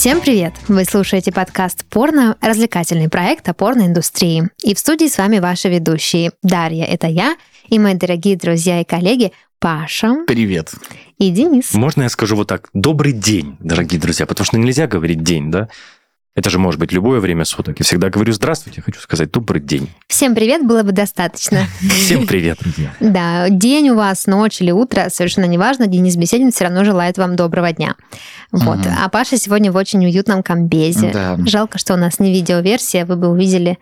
Всем привет! Вы слушаете подкаст «Порно» – развлекательный проект о порноиндустрии. И в студии с вами ваши ведущие Дарья – это я, и мои дорогие друзья и коллеги Паша. Привет. И Денис. Можно я скажу вот так? Добрый день, дорогие друзья, потому что нельзя говорить день, да? Это же может быть любое время суток. Я всегда говорю здравствуйте, хочу сказать добрый день. Всем привет, было бы достаточно. Всем привет, друзья. Да, день у вас, ночь или утро, совершенно неважно. Денис Беседин все равно желает вам доброго дня. Вот. А Паша сегодня в очень уютном комбезе. Жалко, что у нас не видеоверсия, вы бы увидели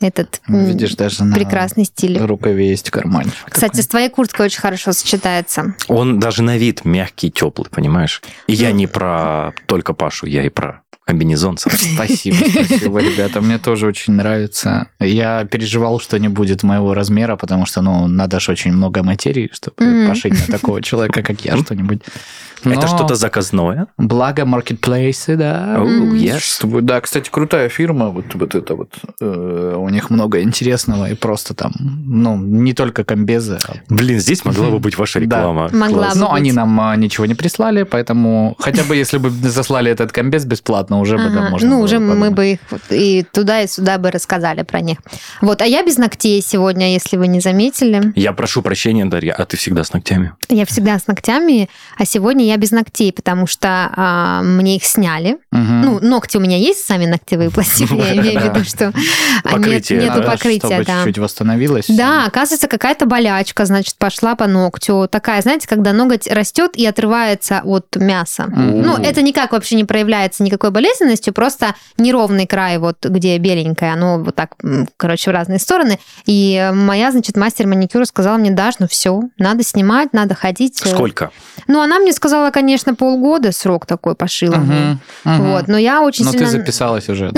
этот Видишь, даже на прекрасный стиль. рукаве есть карманчик. Кстати, с твоей курткой очень хорошо сочетается. Он даже на вид мягкий, теплый, понимаешь? И я Ну. не про только Пашу, я и про комбинезон. Спасибо, спасибо, ребята. Мне тоже очень нравится. Я переживал, что не будет моего размера, потому что, ну, надо же очень много материи, чтобы пошить на такого человека, как я, что-нибудь. Это что-то заказное? Благо маркетплейсы, да. Oh, yes. Да, кстати, крутая фирма, вот, вот это вот, э, у них много интересного, и просто там, ну, не только комбезы, а Блин, здесь могла бы быть ваша Да. реклама. Могла Класс. бы. Но быть. они нам а, ничего не прислали, поэтому хотя бы если бы заслали этот комбез бесплатно, уже бы Ага. там можно Ну, было уже мы подумать. бы их и туда, и сюда бы рассказали про них. Вот, а я без ногтей сегодня, если вы не заметили. Я прошу прощения, Дарья, а ты всегда с ногтями? Я всегда с ногтями, а сегодня я без ногтей, потому что а, мне их сняли. Мгм. Ну, ногти у меня есть, сами ногтевые пластины, я имею в виду, что а, нету покрытия, чуть-чуть восстановилось. Да, оказывается, какая-то болячка, значит, пошла по ногтю. Такая, знаете, когда ноготь растет и отрывается от мяса. Ну, это никак вообще не проявляется никакой болезненностью, просто неровный край, вот где беленькое, оно вот так, короче, в разные стороны. И моя, значит, мастер маникюра сказала мне, Даш, ну все, надо снимать, надо ходить. Сколько? Ну, она мне сказала, конечно, полгода срок такой пошила. Мгм. Мгм. Вот, но я очень Но ты сильно... записалась уже.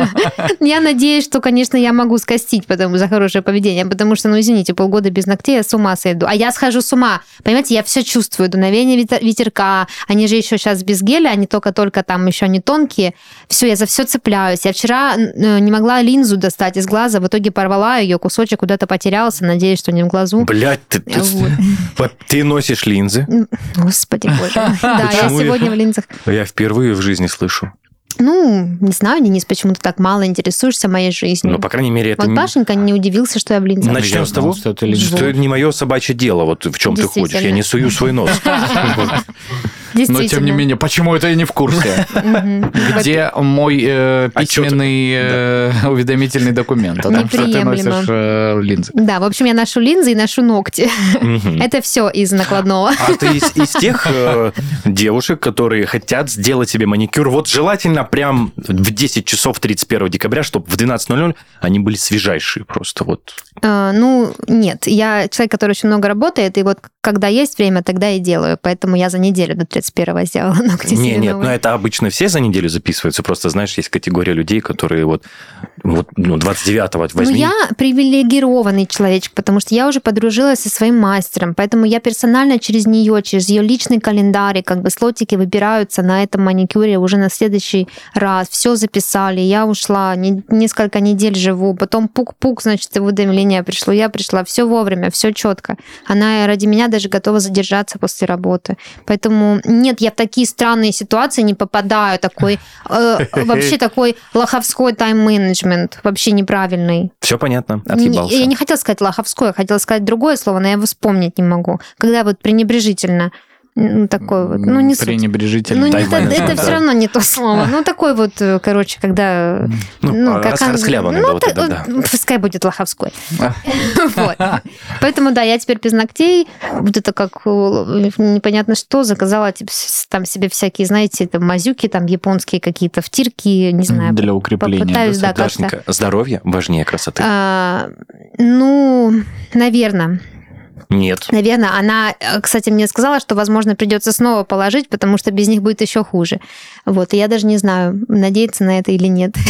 Я надеюсь, что, конечно, я могу скостить потому, за хорошее поведение, потому что, ну, извините, полгода без ногтей я с ума сойду. А я схожу с ума. Понимаете, я все чувствую. Дуновение ветер- ветерка. Они же еще сейчас без геля, они только-только там еще не тонкие. Все, я за все цепляюсь. Я вчера э, не могла линзу достать из глаза, в итоге порвала ее, кусочек куда-то потерялся, надеюсь, что не в глазу. Блять, ты, ты- Вот. ты носишь линзы? Господи боже. Да, я сегодня в линзах. Я впервые в жизни слышу. Ну, не знаю, Денис, почему ты так мало интересуешься моей жизнью. Ну, по крайней мере, это Вот Пашенька не удивился, что я в линзах. Начнем Я с того, что линзы. что это не мое собачье дело, вот в чем ты ходишь. Я не сую свой нос. Но тем не менее, почему это я не в курсе? Где мой э, Отчет. письменный э, уведомительный документ о том, что ты носишь э, линзы? Да, в общем, я ношу линзы и ношу ногти. Это все из накладного. А ты из, тех девушек, которые хотят сделать себе маникюр, вот желательно прям в 10 часов 31 декабря, чтобы в 12.00 они были свежайшие просто вот. А, Ну, нет, я человек, который очень много работает, и вот когда есть время, тогда и делаю. Поэтому я за неделю до 31 сделала ногти Не, нет, новые. но это обычно все за неделю записываются. Просто, знаешь, есть категория людей, которые вот, вот ну, 29-го Ну, возьми. я привилегированный человечек, потому что я уже подружилась со своим мастером, поэтому я персонально через нее, через ее личный календарь, как бы слотики выбираются на этом маникюре уже на следующий раз. Все записали, я ушла, не- несколько недель живу, потом пук-пук, значит, уведомление пришло, я пришла, все вовремя, все четко. Она ради меня даже готова задержаться после работы. Поэтому нет, я в такие странные ситуации не попадаю, такой э, вообще такой лоховской тайм-менеджмент, вообще неправильный. Все понятно, отъебался. Я не хотела сказать лоховской, я хотела сказать другое слово, но я его вспомнить не могу. Когда вот пренебрежительно ну, такой вот, ну не. Пренебрежительный. Ну, не это да. все равно не то слово. Ну, такой вот, э, короче, когда... Ну, а, рас- он- ну, да, вот это, да. вот, Пускай будет лоховской. А. Вот. Поэтому, да, я теперь без ногтей, вот это как э, непонятно что, заказала типа, там себе всякие, знаете, там мазюки там японские какие-то, втирки, не знаю. Для укрепления. да, да, как-то. Здоровье важнее красоты. А, ну, наверное. Нет. Наверное, она, э, кстати, мне сказала, что, возможно, придется снова положить, потому что без них будет еще хуже. Вот, и я даже не знаю, надеяться на это или нет.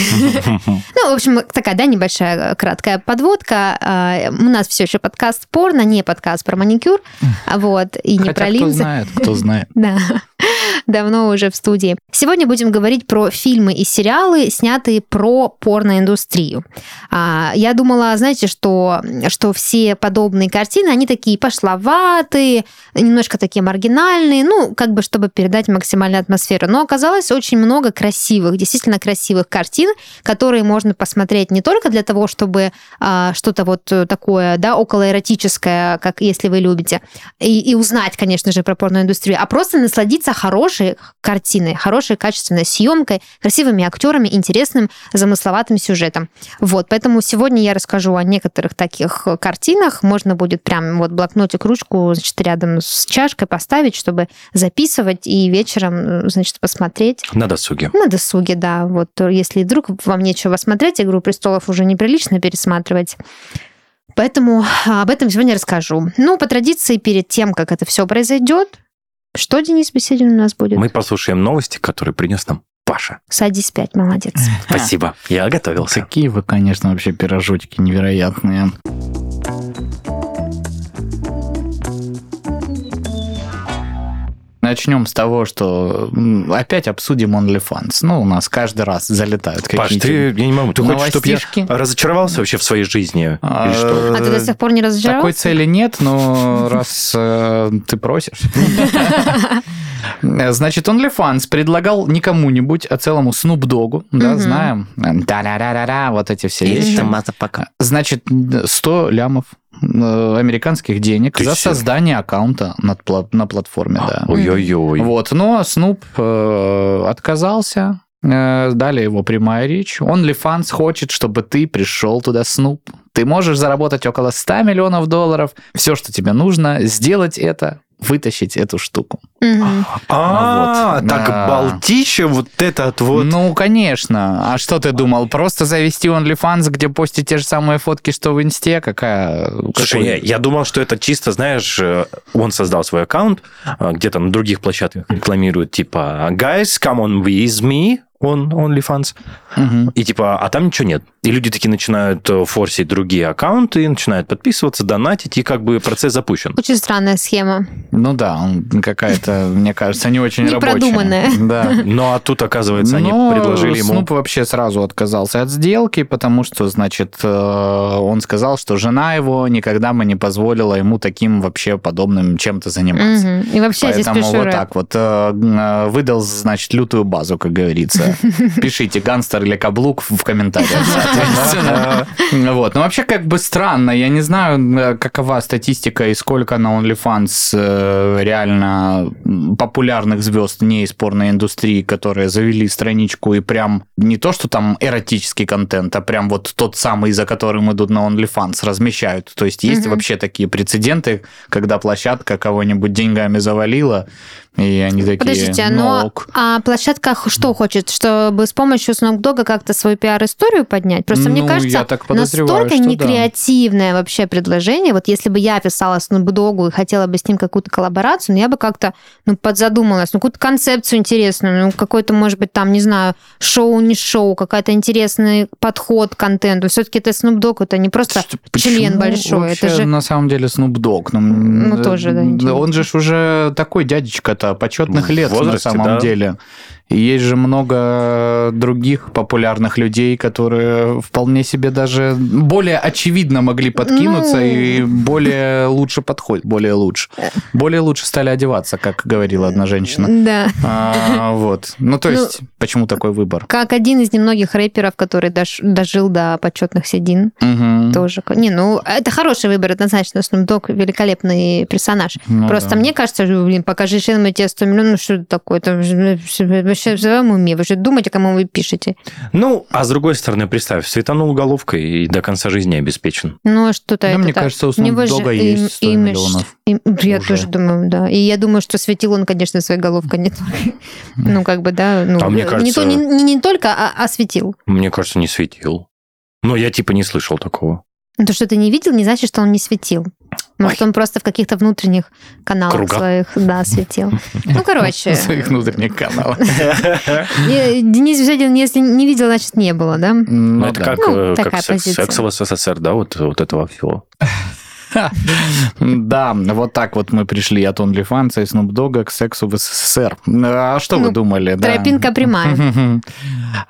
Ну, в общем, такая, да, небольшая э, краткая подводка. А, У нас все еще подкаст порно, не подкаст про маникюр, а вот, и не про кто линзы. знает, кто знает. Да, давно уже в студии. Сегодня будем говорить про фильмы и сериалы, снятые про порноиндустрию. А, Я думала, знаете, что, что все подобные картины, они такие пошловатые, немножко такие маргинальные, ну, как бы, чтобы передать максимальную атмосферу. Но оказалось очень много красивых, действительно красивых картин, которые можно посмотреть не только для того, чтобы а, что-то вот такое, да, околоэротическое, как если вы любите, и, и узнать, конечно же, про порноиндустрию, а просто насладиться хорошей картиной, хорошей качественной съемкой, красивыми актерами, интересным, замысловатым сюжетом. Вот, поэтому сегодня я расскажу о некоторых таких картинах. Можно будет прям вот блокнотик, ручку, значит, рядом с чашкой поставить, чтобы записывать и вечером, значит, посмотреть. На досуге. На досуге, да. Вот если вдруг вам нечего смотреть, «Игру престолов» уже неприлично пересматривать. Поэтому об этом сегодня расскажу. Ну, по традиции, перед тем, как это все произойдет, что, Денис Беседин, у нас будет? Мы послушаем новости, которые принес нам Паша. Садись пять, молодец. Спасибо, я готовился. Какие вы, конечно, вообще пирожочки невероятные. Начнем с того, что опять обсудим OnlyFans. Ну, у нас каждый раз залетают какие-то Паш, ты, я не могу, ты хочешь, чтобы я разочаровался вообще в своей жизни? А, Или что? а ты до сих пор не разочаровался? Такой цели нет, но раз э, ты просишь. Значит, OnlyFans предлагал не кому-нибудь, а целому Snoop Dogg, да, угу. знаем. Да-да-да-да, вот эти все вещи. Значит, 100 лямов американских денег Ты за все? создание аккаунта на, на платформе, да. Ой-ой-ой. Вот, но Снуп э, отказался, э, дали его прямая речь. OnlyFans хочет, чтобы ты пришел туда, Снуп. Ты можешь заработать около 100 миллионов долларов. Все, что тебе нужно, сделать это вытащить эту штуку. А, ну так Балтича вот этот вот. Ну, конечно. А что ты думал? Просто завести OnlyFans, где постить те же самые фотки, что в Инсте? Какая... Слушай, я думал, что это чисто, знаешь, э, он создал свой аккаунт, э, где-то на других площадках рекламирует, типа, guys, come on with me, он OnlyFans. Угу. И типа, а там ничего нет. И люди такие начинают э, форсить другие аккаунты, начинают подписываться, донатить, и как бы процесс запущен. Очень странная схема. Ну да, какая-то, мне кажется, не очень рабочая. Непродуманная. Да. Ну а тут, оказывается, они предложили ему... Снуп вообще сразу отказался от сделки, потому что, значит, э, он сказал, что жена его никогда бы не позволила ему таким вообще подобным чем-то заниматься. И вообще Поэтому вот так вот э, выдал, значит, лютую базу, как говорится. Пишите гангстер или каблук в комментариях, соответственно. Вот. Ну, вообще, как бы странно. Я не знаю, какова статистика и сколько на OnlyFans э, реально популярных звезд не из порной индустрии, которые завели страничку и прям не то, что там эротический контент, а прям вот тот самый, за которым идут на OnlyFans, размещают. То есть есть вообще такие прецеденты, когда площадка кого-нибудь деньгами завалила, и они такие, Подождите, ну, но а площадка что хочет? Чтобы с помощью Snoop Dogg как-то свою пиар-историю поднять? Просто ну, мне кажется, настолько некреативное да. вообще предложение. Вот если бы я писала Snoop Dogg и хотела бы с ним какую-то коллаборацию, ну, я бы как-то ну, подзадумалась. Ну, какую-то концепцию интересную, ну, какой-то, может быть, там, не знаю, шоу, не шоу, какой-то интересный подход к контенту. Все-таки это Snoop Dogg, это не просто Почему член большой. Вообще, это же... на самом деле Snoop Dogg. Ну, ну тоже, да. Он же уже такой дядечка-то почетных лет возрасте, на самом да. деле. И есть же много других популярных людей, которые вполне себе даже более очевидно могли подкинуться ну... и более лучше подходят, более лучше. Более лучше стали одеваться, как говорила одна женщина. Да. А, вот. Ну, то ну, есть, ну, почему такой выбор? Как один из немногих рэперов, который дожил до почетных седин. Угу. Тоже. Не, ну, это хороший выбор, однозначно. Snoop Dogg великолепный персонаж. Ну, Просто да. мне кажется, блин, покажи член, тебе 100 миллионов, ну, что это такое? Это вообще в своем уме. Вы же думаете, кому вы пишете. Ну, а с другой стороны, представь, светанул головкой и до конца жизни обеспечен. Ну, а что-то это мне так. кажется, у Снупдога есть 100 им, миллионов. Им, я Уже. тоже думаю, да. И я думаю, что светил он, конечно, своей головкой не только. Ну, как бы, да. Ну, а мне кажется... Не, не, не только, а, а светил. Мне кажется, не светил. Но я типа не слышал такого. То, что ты не видел, не значит, что он не светил. Может, Ой. он просто в каких-то внутренних каналах Круга. своих, да, светил. Ну, короче. В своих внутренних каналах. Денис Взядин, если не видел, значит, не было, да? Ну, это как, ну, э, как секс, секс в СССР, да, вот этого всего. Да, вот так вот мы пришли от OnlyFans и Snoop Dogg к сексу в СССР. А что вы Ну, думали? Да. Тропинка прямая.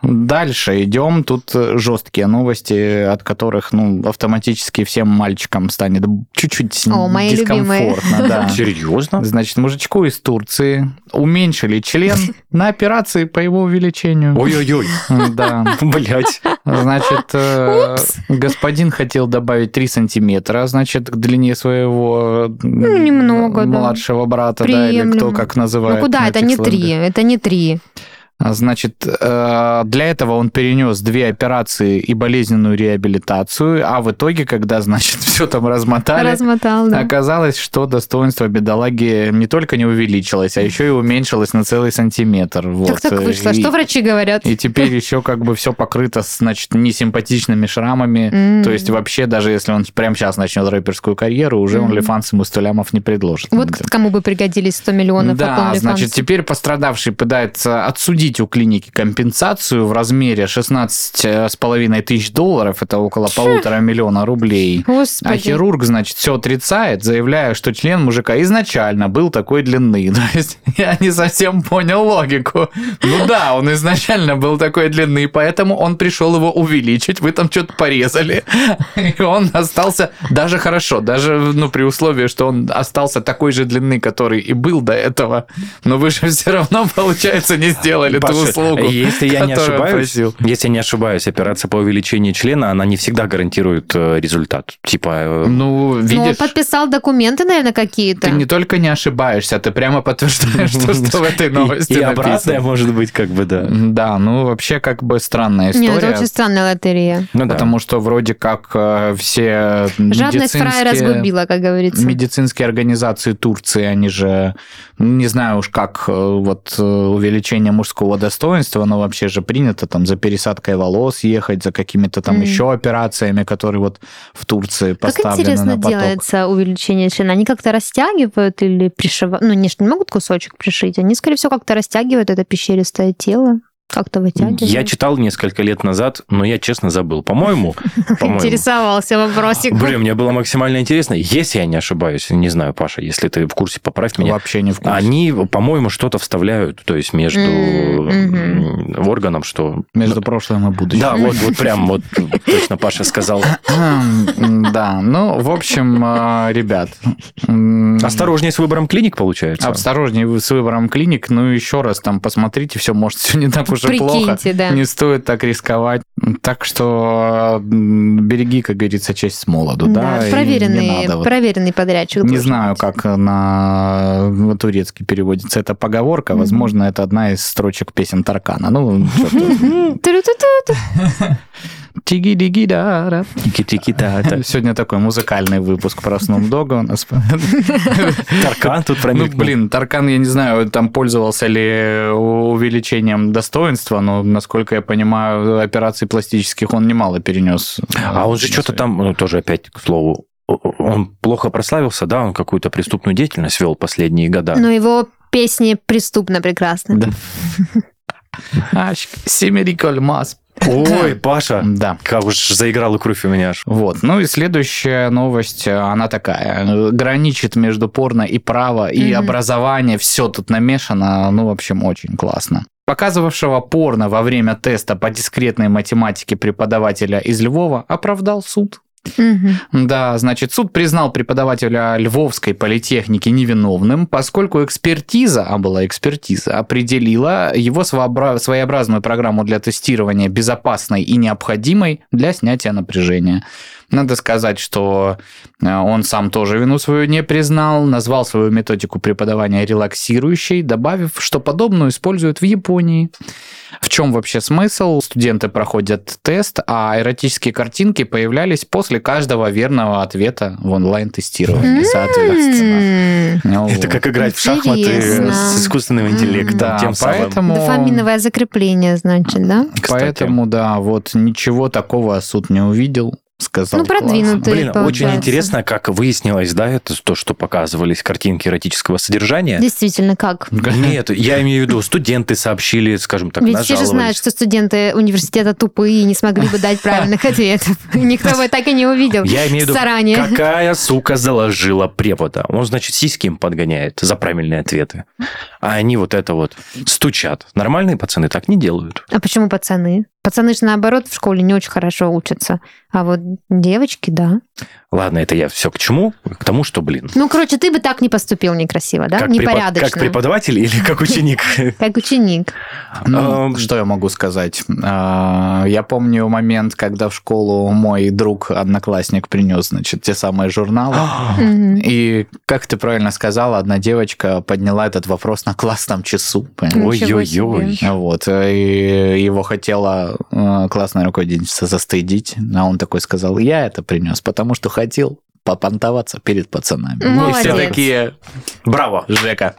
Дальше идем. Тут жесткие новости, от которых ну, автоматически всем мальчикам станет чуть-чуть О, мои любимые. дискомфортно. да. Серьезно? Значит, мужичку из Турции уменьшили член на операции по его увеличению. Ой-ой-ой. Да. Блять. Значит, э, господин хотел добавить 3 сантиметра, значит, длине своего Ну, немного, да. младшего брата, да, или кто Приемлемо. как называет. Ну куда? Это не сленгах. три. Это не три. А, Значит, э, для этого он перенес две операции и болезненную реабилитацию, а в итоге, когда, значит, все там размотали, Размотал, да. оказалось, что достоинство бедолаги не только не увеличилось, а еще и уменьшилось на целый сантиметр. Вот. Так так вышло. И- Что врачи говорят? И теперь еще как бы все покрыто, значит, несимпатичными шрамами. То есть вообще, даже если он прямо сейчас начнет рэперскую карьеру, уже Мгм. OnlyFans ему 100 лямов не предложит. Вот кому бы пригодились 100 миллионов Да, значит, теперь пострадавший пытается отсудить у клиники компенсацию в размере 16,5 тысяч долларов, это около полутора миллиона рублей. Господи. А хирург, значит, все отрицает, заявляя, что член мужика изначально был такой длины. То есть я не совсем понял логику. Ну да, он изначально был такой длины, поэтому он пришел его увеличить, вы там что-то порезали. И он остался даже хорошо, даже ну, при условии, что он остался такой же длины, который и был до этого. Но вы же все равно, получается, не сделали ту Паша, услугу. если я не ошибаюсь, просил. если я не ошибаюсь, операция по увеличению члена, она не всегда гарантирует э, результат. Типа, э, Ну, Ну, он видишь, подписал документы, наверное, какие-то. ты не только не ошибаешься, ты прямо подтверждаешь то, что в этой новости и, и обратное может быть, как бы, да. Да, ну вообще как бы странная Нет, это история. очень странная лотерея. Ну. Потому что вроде как э, все Жадность фрая медицинские- разгубила, как говорится. Медицинские организации Турции, они же, ну, не знаю уж как, вот увеличение мужского достоинства, но вообще же принято там за пересадкой волос ехать, за какими-то там Мгм. еще операциями, которые вот в Турции Как поставлены интересно на поток. делается увеличение члена? Они как-то растягивают или пришивают? Ну, они же не могут кусочек пришить. Они, скорее всего, как-то растягивают это пещеристое тело. Как-то вытягивают. Я читал несколько лет назад, но я честно забыл. По-моему, по-моему. Интересовался вопросик. Блин, мне было максимально интересно. Если я не ошибаюсь, не знаю, Паша, если ты в курсе, поправь меня. Вообще не в курсе. Они, по-моему, что-то вставляют, то есть между органом, что... Между прошлым и будущим. Да, вот, вот прям, вот точно Паша сказал. Да, ну, в общем, э, ребят. Осторожнее с выбором клиник, получается. Осторожнее с выбором клиник. Ну, еще раз там посмотрите, все может все не так уж и плохо. Прикиньте, да. Не стоит так рисковать. Так что береги, как говорится, честь с молоду, да. не проверенный, надо вот- проверенный подрядчик. Не знаю, быть. как на турецкий переводится эта поговорка. Мгм. Возможно, это одна из строчек песен Таркана. Ну, его знает. Мгм. Ту-ру-ту-ту. Тиги-диги-да-да. Тики-тики-та. это Сегодня такой музыкальный выпуск про Snoop Dogg у нас. Таркан тут Ну, промелькнул. блин, Таркан, я не знаю, там пользовался ли увеличением достоинства, но, насколько я понимаю, операций пластических он немало перенес. А он же что-то там, ну, тоже опять, к слову, он плохо прославился, да, он какую-то преступную деятельность вел последние года. Но его песни преступно прекрасны. Да. Аш, Семериколь Мас. Ой, Паша, Да. как уж заиграла кровь у меня аж. Вот. Ну и следующая новость, э, она такая. Граничит между порно и право, и Мгм. образование. Все тут намешано. Ну, в общем, очень классно. Показывавшего порно во время теста по дискретной математике преподавателя из Львова оправдал суд. Мгм. Да, значит, суд признал преподавателя Львовской политехники невиновным, поскольку экспертиза, а была экспертиза, определила его своеобра- своеобразную программу для тестирования безопасной и необходимой для снятия напряжения. Надо сказать, что э, он сам тоже вину свою не признал, назвал свою методику преподавания релаксирующей, добавив, что подобную используют в Японии. В чем вообще смысл? Студенты проходят тест, а эротические картинки появлялись после каждого верного ответа в онлайн-тестировании, соответственно. Ну, Это как играть в шахматы Интересно. с искусственным интеллектом. Да, тем поэтому... Дофаминовое закрепление, значит, да? Кстати. Поэтому, да, вот ничего такого суд не увидел. Сказал. Ну, продвинутый. классно. Блин, очень получается. интересно, как выяснилось, да, это то, что показывались картинки эротического содержания. Действительно, как? Нет, я имею в виду, студенты сообщили, скажем так, Ведь все же знают, что студенты университета тупые и не смогли бы дать правильных ответов. Никто бы так и не увидел Я имею в виду, заранее. какая сука заложила препода? Он, значит, сиськи им подгоняет за правильные ответы. А они вот это вот стучат. Нормальные пацаны так не делают. А почему пацаны? Пацаны же, наоборот, в школе не очень хорошо учатся. А вот девочки, да. Ладно, это я все к чему? К тому, что, блин, Ну, короче, ты бы так не поступил некрасиво, да? как, препод- Непорядочно. как преподаватель или как ученик? Как ученик. Ну, что я могу сказать? А, Я помню момент, когда в школу мой друг, одноклассник, принес, значит, те самые журналы. И, как ты правильно сказала, одна девочка подняла этот вопрос на классном часу. Ой-ой-ой. Вот, и его хотела классная руководительница застыдить, а он такой сказал, я это принес, потому что хотел попонтоваться перед пацанами. И Молодец. все такие, Браво! Жека,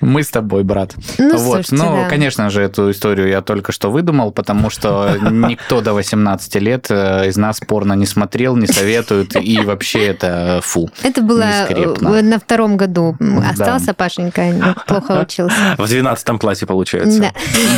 мы с тобой, брат. Ну, вот, слушайте, ну, да. конечно же, эту историю я только что выдумал, потому что никто до 18 лет э, из нас порно не смотрел, не советует, и вообще это фу. Это было э, Нескрепно. на втором году. Да. Остался Пашенька, плохо учился. В 12 классе получается. Да.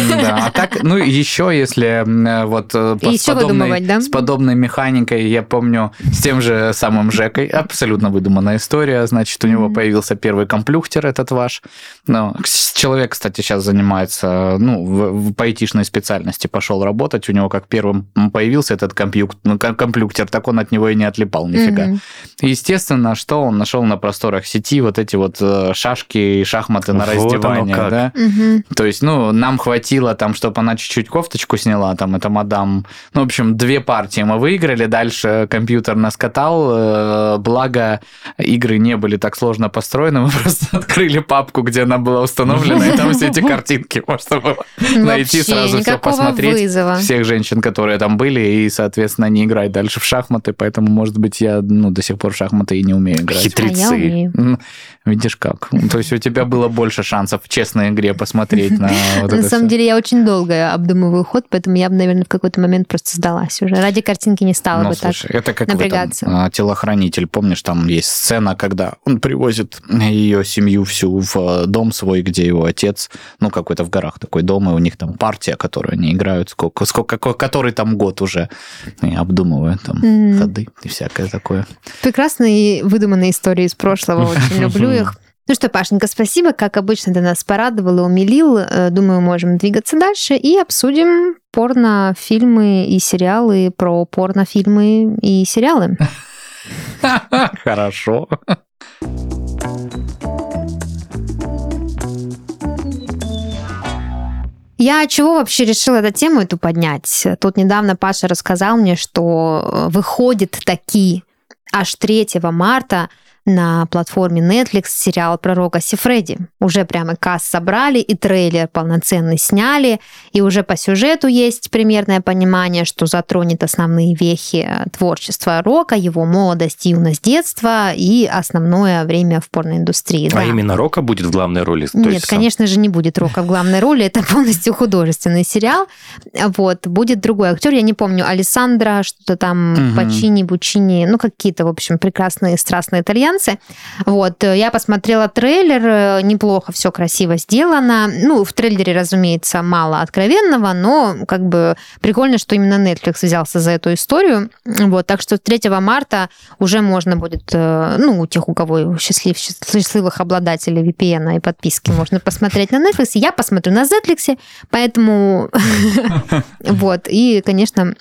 Да, а так, ну, еще если вот э, с еще выдумывать, да? с подобной механикой, я помню, с тем же самым Жекой, абсолютно выдуманная история, значит, у него появился первый комплюхтер этот ваш. Ну, человек, кстати, сейчас занимается, ну, в, в поэтичной специальности пошел работать, у него как первым появился этот компьюк- ну, ком- комплюктер, так он от него и не отлипал нифига. Мгм. Естественно, что он нашел на просторах сети вот эти вот э, шашки и шахматы на Вот раздевание, да? Мгм. То есть, ну, нам хватило там, чтобы она чуть-чуть кофточку сняла, там, это мадам. Ну, в общем, две партии мы выиграли, дальше компьютер нас катал, э, благо игры не были так сложно построены, мы просто открыли папку, где она была установлена, и там все эти картинки можно было найти, сразу все посмотреть. вызова. Всех женщин, которые там были, и, соответственно, не играть дальше в шахматы, поэтому, может быть, я, ну, до сих пор в шахматы и не умею играть. А Хитрецы. М, Видишь как. То есть у тебя было больше шансов в честной игре посмотреть на вот На это самом деле я очень долго обдумываю ход, поэтому я бы, наверное, в какой-то момент просто сдалась уже. Ради картинки не стала Ну, бы так. это как напрягаться. а, телохранитель. Помнишь, там есть сцена, когда он привозит ее семью всю в э, дом свой, где его отец, ну, какой-то в горах такой дом, и у них там партия, которую они играют, сколько, сколько, который там год уже, и обдумывают там Мгм. ходы и всякое такое. Прекрасные выдуманные истории из прошлого, очень люблю их. Ну что, Пашенька, спасибо. Как обычно, ты нас порадовал и умилил. Э, Думаю, можем двигаться дальше и обсудим порнофильмы и сериалы про порнофильмы и сериалы. Хорошо. Я чего вообще решила эту тему эту поднять? Тут недавно Паша рассказал мне, что э, выходит таки аж 3 марта на платформе Netflix сериал про Рока Сифреди. Уже прямо касс собрали, и трейлер полноценный сняли, и уже по сюжету есть примерное понимание, что затронет основные вехи э, творчества Рока, его молодость, юность, детство и основное время в порноиндустрии. А да. именно Рока будет в главной роли? То Нет, есть, конечно же, не будет Рока в главной роли. Это полностью художественный сериал. Вот. Будет другой актер, я не помню, Алессандро, что-то там, Мгм. Пачини, Бучини, ну, какие-то, в общем, прекрасные, страстные итальянцы. Вот. э, Я посмотрела трейлер, э, неплохо все красиво сделано. Ну, в трейлере, разумеется, мало откровенного, но как бы прикольно, что именно Netflix взялся за эту историю. Вот. Так что 3 марта уже можно будет, э, ну, у тех, у кого счастлив, счастливых обладателей VPN и подписки, можно посмотреть на Netflix. Я посмотрю на Netflix, поэтому вот. И, конечно,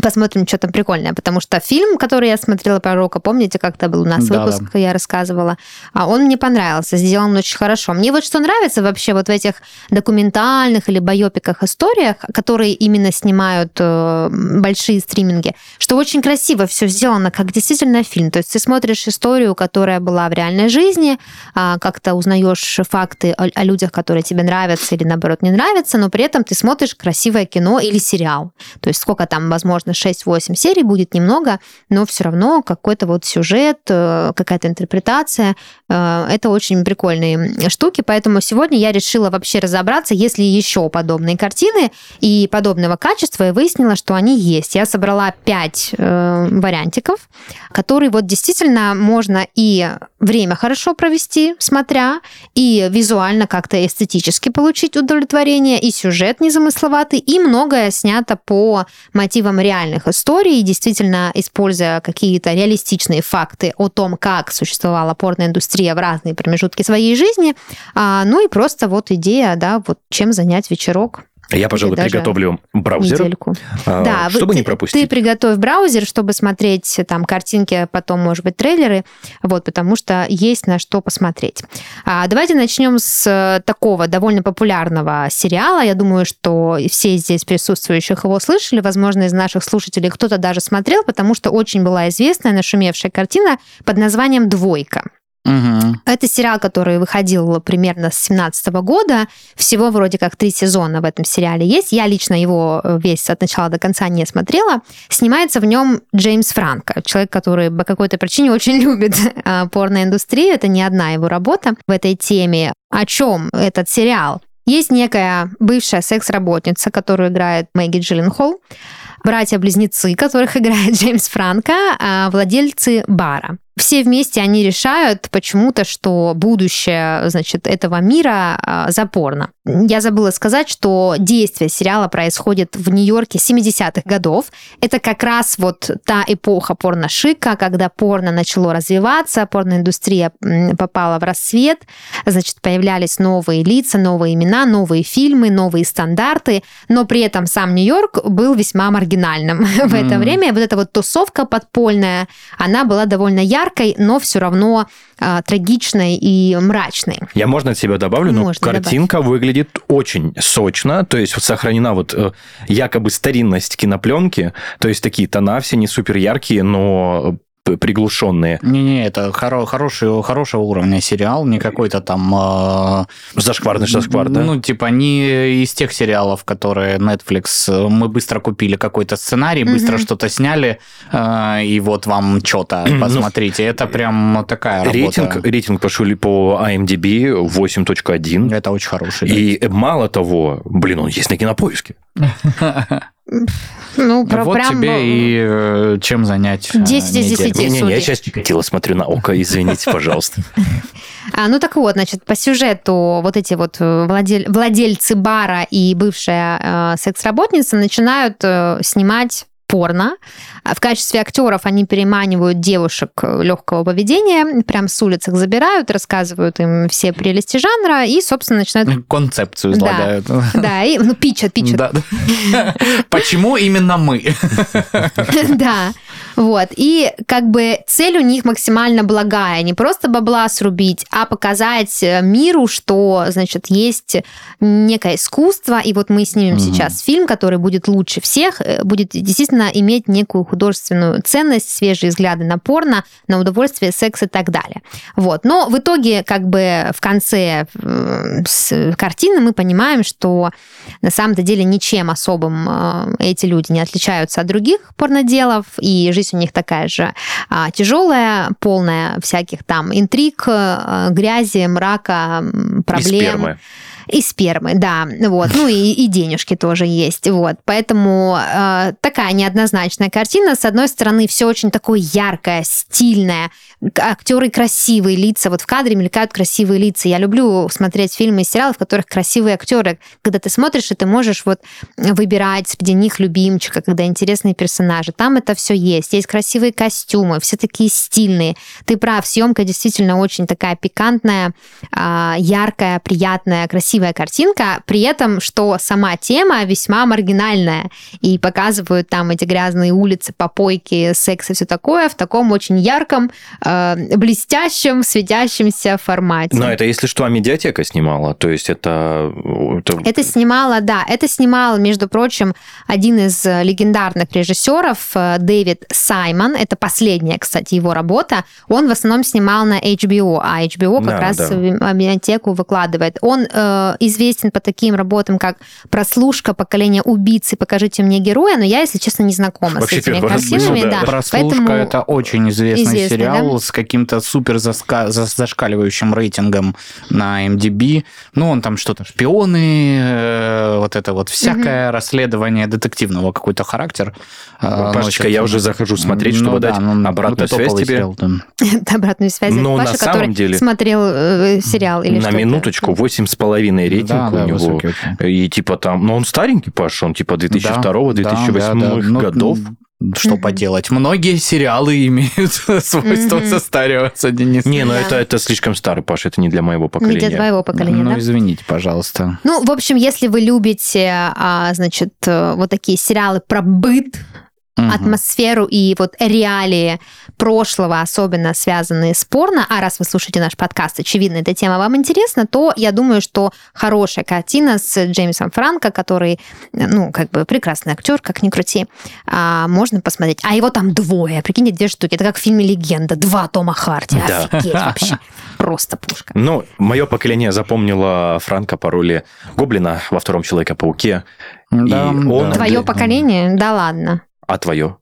Посмотрим, что там прикольное, потому что фильм, который я смотрела про Рока, помните, как-то был у нас Да-да. выпуск, я рассказывала, а он мне понравился, сделан очень хорошо. Мне вот что нравится вообще вот в этих документальных или байопиках историях, которые именно снимают э, большие стриминги, что очень красиво все сделано, как действительно фильм. То есть ты смотришь историю, которая была в реальной жизни, а, как-то узнаешь факты о, о людях, которые тебе нравятся или наоборот не нравятся, но при этом ты смотришь красивое кино или сериал. То есть сколько там возможностей возможно, 6-8 серий, будет немного, но все равно какой-то вот сюжет, э, какая-то интерпретация. Э, это очень прикольные штуки, поэтому сегодня я решила вообще разобраться, есть ли еще подобные картины и подобного качества, и выяснила, что они есть. Я собрала 5 э, вариантиков, которые вот действительно можно и время хорошо провести, смотря, и визуально как-то эстетически получить удовлетворение, и сюжет незамысловатый, и многое снято по мотивам реальных историй, действительно используя какие-то реалистичные факты о том, как существовала порноиндустрия в разные промежутки своей жизни. А, ну и просто вот идея, да, вот чем занять вечерок я, пожалуй, приготовлю браузер, недельку. А, да, чтобы ты, не пропустить. Ты приготовь браузер, чтобы смотреть там картинки, потом, может быть, трейлеры, вот, потому что есть на что посмотреть. А, давайте начнем с такого довольно популярного сериала. Я думаю, что все здесь присутствующих его слышали. Возможно, из наших слушателей кто-то даже смотрел, потому что очень была известная, нашумевшая картина под названием «Двойка». Угу. Это сериал, который выходил примерно с 17 года. Всего вроде как три сезона в этом сериале есть. Я лично его э, весь от начала до конца не смотрела. Снимается в нем Джеймс Франко, человек, который по какой-то причине очень любит э, порноиндустрию. Это не одна его работа в этой теме. О чем этот сериал? Есть некая бывшая секс-работница, которую играет Мэгги Джилленхол братья-близнецы, которых играет Джеймс Франко, а владельцы бара все вместе они решают почему-то, что будущее, значит, этого мира а, запорно. Я забыла сказать, что действие сериала происходит в Нью-Йорке 70-х годов. Это как раз вот та эпоха порно-шика, когда порно начало развиваться, порноиндустрия попала в рассвет, значит, появлялись новые лица, новые имена, новые фильмы, новые стандарты, но при этом сам Нью-Йорк был весьма маргинальным в это время. Вот эта вот тусовка подпольная, она была довольно яркой, яркой, но все равно а, трагичной и мрачной. Я можно от себя добавлю, но можно картинка добавить. выглядит очень сочно, то есть вот сохранена вот э, якобы старинность кинопленки, то есть такие тона все не супер яркие, но приглушенные. Не-не, это хоро- хороший, хорошего уровня сериал, не какой-то там... Э, Зашкварный шашквар, да? Ну, типа, не из тех сериалов, которые Netflix... Э, мы быстро купили какой-то сценарий, быстро mm-hmm. что-то сняли, э, и вот вам что-то, ну, посмотрите. это прям такая рейтинг, работа. Рейтинг пошли по IMDb 8.1. Это очень хороший. И мало того, блин, он есть на кинопоиске. Ну, про, вот прям... тебе и э, чем занять 10 из 10, не, не, не, я сейчас Чикатило смотрю на око, извините, пожалуйста. А, ну так вот, значит, по сюжету вот эти вот э, владель... владельцы бара и бывшая э, секс-работница начинают э, снимать порно. В качестве актеров они переманивают девушек легкого поведения, прям с улиц забирают, рассказывают им все прелести жанра и, собственно, начинают... Концепцию излагают. Да, да и, ну, пичат, пичат. Да. Почему именно мы? Да. Вот. И как бы цель у них максимально благая. Не просто бабла срубить, а показать э, миру, что, значит, есть некое искусство. И вот мы снимем mm сейчас фильм, который будет лучше всех, э, будет действительно иметь некую художественную ценность, свежие взгляды на порно, на удовольствие, секс и так далее. Вот. Но в итоге, как бы в конце э, картины мы понимаем, что на самом-то деле ничем особым эти люди не отличаются от других порноделов, и жизнь жизнь у них такая же а, тяжелая, полная всяких там интриг, а, грязи, мрака, проблем. И спермы. И спермы, да, вот, ну и, и денежки тоже есть, вот, поэтому э, такая неоднозначная картина. С одной стороны, все очень такое яркое, стильное, актеры красивые лица, вот в кадре мелькают красивые лица. Я люблю смотреть фильмы и сериалы, в которых красивые актеры, когда ты смотришь, и ты можешь вот выбирать среди них любимчика, когда интересные персонажи. Там это все есть. Есть красивые костюмы, все такие стильные. Ты прав, съемка действительно очень такая пикантная, а, яркая, приятная, красивая картинка. При этом, что сама тема весьма маргинальная. И показывают там эти грязные улицы, попойки, секс и все такое в таком очень ярком, а, э, блестящем, светящемся формате. Но это, если что, медиатека снимала, то есть это... Это, это снимала, да, это снимал, между прочим, один из легендарных режиссеров, э, Дэвид Саймон, это последняя, кстати, его работа, он в основном снимал на HBO, а HBO как да, раз да. медиатеку выкладывает. Он э, Э, известен по таким работам, как «Прослушка поколения убийцы. Покажите мне героя», но я, если честно, не знакома Вообще, с этими картинами. Да. «Прослушка» Поэтому... — это очень известный, известный сериал да? с каким-то супер заска... зашкаливающим рейтингом на MDB. Ну, он там что-то шпионы, э, вот это вот всякое угу. расследование детективного какой-то характер. Э, ну, Пашечка, носит. я уже захожу смотреть, чтобы ну, дать да, ну, ну обратную вот связь тебе. Сериал, там. обратную связь. Но Паша, на самом деле... смотрел э, сериал или На минуточку, 8,5 куриный рейтинг да, у да, него. Высокий. И типа там, но он старенький, Паш, он типа 2002-2008 да, да, да, ну, годов. Что mm-hmm. поделать. Многие сериалы имеют свойство mm-hmm. состариваться, Денис. Не, ну да. это, это слишком старый, Паша, это не для моего поколения. Не для твоего поколения, ну, да? Извините, пожалуйста. Ну, в общем, если вы любите, а, значит, э, вот такие сериалы про быт, Мгм. атмосферу и вот реалии прошлого, особенно связанные с порно, а раз вы слушаете наш подкаст, очевидно, эта тема вам интересна, то я думаю, что хорошая картина с Джеймсом Франко, который, ну, как бы прекрасный актер, как ни крути, а, можно посмотреть. А его там двое, прикиньте, две штуки. Это как в фильме «Легенда». Два Тома Харди. Да. Офигеть вообще. Просто пушка. Ну, мое поколение запомнило Франка по роли Гоблина во втором Человека-пауке, Да, он- да. Твое поколение? Да ладно. А твое?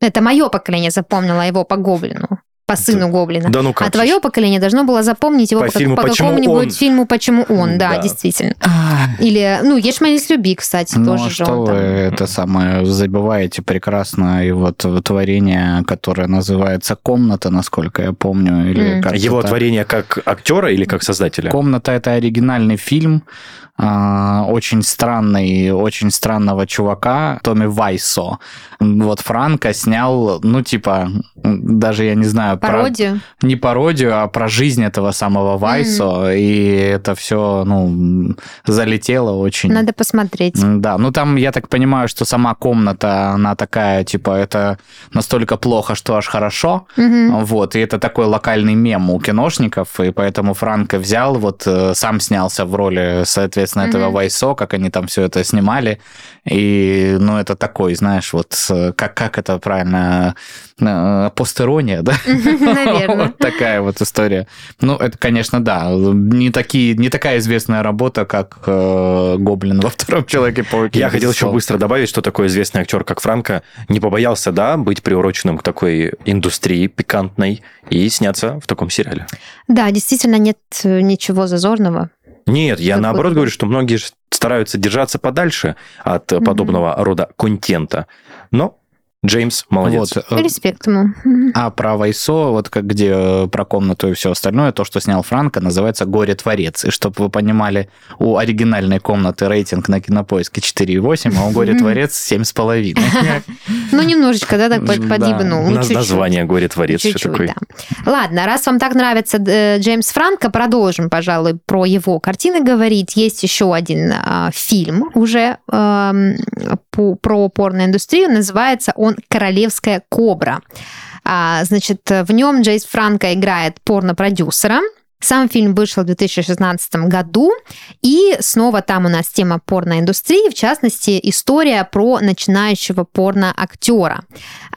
Это мое поколение запомнило его по Гоблину, по сыну Гоблина. Да ну как А твое поколение должно было запомнить его По по, фильму по «Почему какому-нибудь он?» фильму «Почему он», да, Да. действительно. Ах, Или, ну, «Ешь моей любви», кстати, Ну, тоже а же что он вы там. это самое забываете прекрасное вот творение, которое называется «Комната», насколько я помню, или М. как Его творение как актера или как создателя? «Комната» — это оригинальный фильм, а, очень странный, очень странного чувака, Томми Вайсо. Вот Франко снял, ну, типа, даже, я не знаю, про- Пародию? не пародию, а про жизнь этого самого Вайсо, и это все, ну, залетело очень. Надо посмотреть. Да, ну там, я так понимаю, что сама комната, она такая, типа, это настолько плохо, что аж хорошо. Мгм. Вот, и это такой локальный мем у киношников, и поэтому Франко взял, вот э, сам снялся в роли, соответственно, этого Мгм. Вайсо, как они там все это снимали. И, ну, это такой, знаешь, вот э, как, как это правильно, э, постерония, да? Наверное. Вот такая вот история. Ну, это, конечно, да, не, такие, не такая известная работа, как э, Гоблин во втором Человеке-пауке. Я хотел еще быстро добавить, что такой известный актер, как Франко, не побоялся, да, быть приуроченным к такой индустрии пикантной и сняться в таком сериале. Да, действительно, нет ничего зазорного. Нет, я наоборот говорю, что многие стараются держаться подальше от подобного рода контента. Но Джеймс молодец. Вот, э, Респект ему. А про Вайсо, вот как где э, про комнату и все остальное, то, что снял Франко, называется «Горе-творец». И чтобы вы понимали, у оригинальной комнаты рейтинг на кинопоиске 4,8, а у «Горе-творец» 7,5. Ну, немножечко, да, так под- Да. подъебнул. У нас название «Горе-творец». Чуть-чуть, такое? Ладно, раз вам так нравится э, Джеймс Франко, продолжим, пожалуй, про его картины говорить. Есть еще один а, фильм уже про порноиндустрию. Называется он «Королевская кобра». А, значит, в нем Джеймс Франко играет порно-продюсера. Сам фильм вышел в 2016 году, и снова там у нас тема порноиндустрии, в частности, история про начинающего порно-актера.